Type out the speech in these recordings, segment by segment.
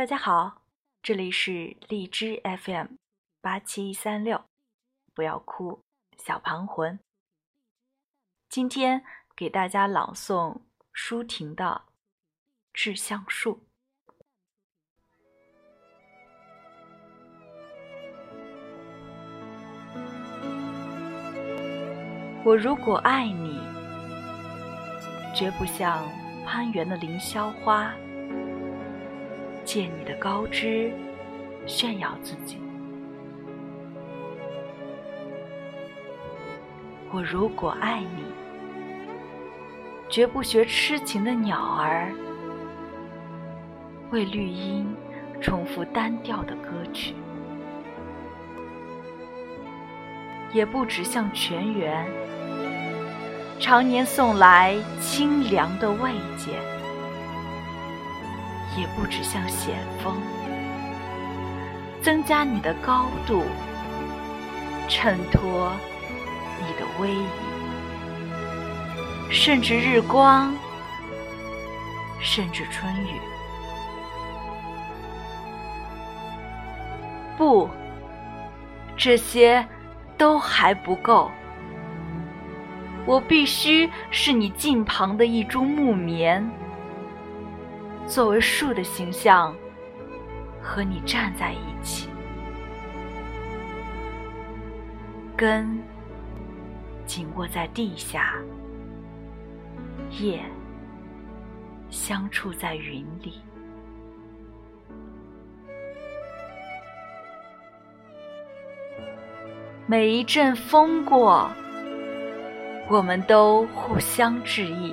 大家好，这里是荔枝 FM 八七三六，不要哭，小庞魂。今天给大家朗诵舒婷的《致橡树》。我如果爱你，绝不像攀援的凌霄花。借你的高枝炫耀自己。我如果爱你，绝不学痴情的鸟儿，为绿荫重复单调的歌曲，也不止向泉源常年送来清凉的慰藉。也不止像险峰增加你的高度，衬托你的威仪，甚至日光，甚至春雨。不，这些都还不够。我必须是你近旁的一株木棉。作为树的形象，和你站在一起，根紧握在地下，叶相触在云里。每一阵风过，我们都互相致意。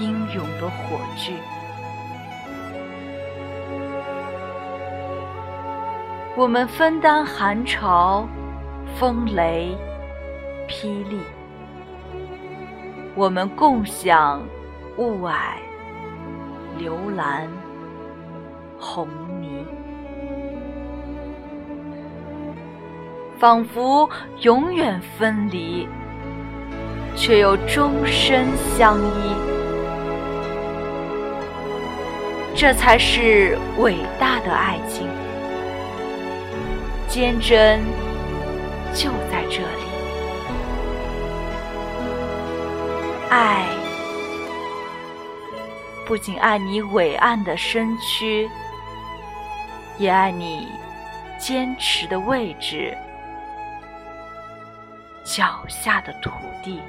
英勇的火炬，我们分担寒潮、风雷、霹雳；我们共享雾霭、流岚、红霓，仿佛永远分离，却又终身相依。这才是伟大的爱情，坚贞就在这里。爱不仅爱你伟岸的身躯，也爱你坚持的位置，脚下的土地。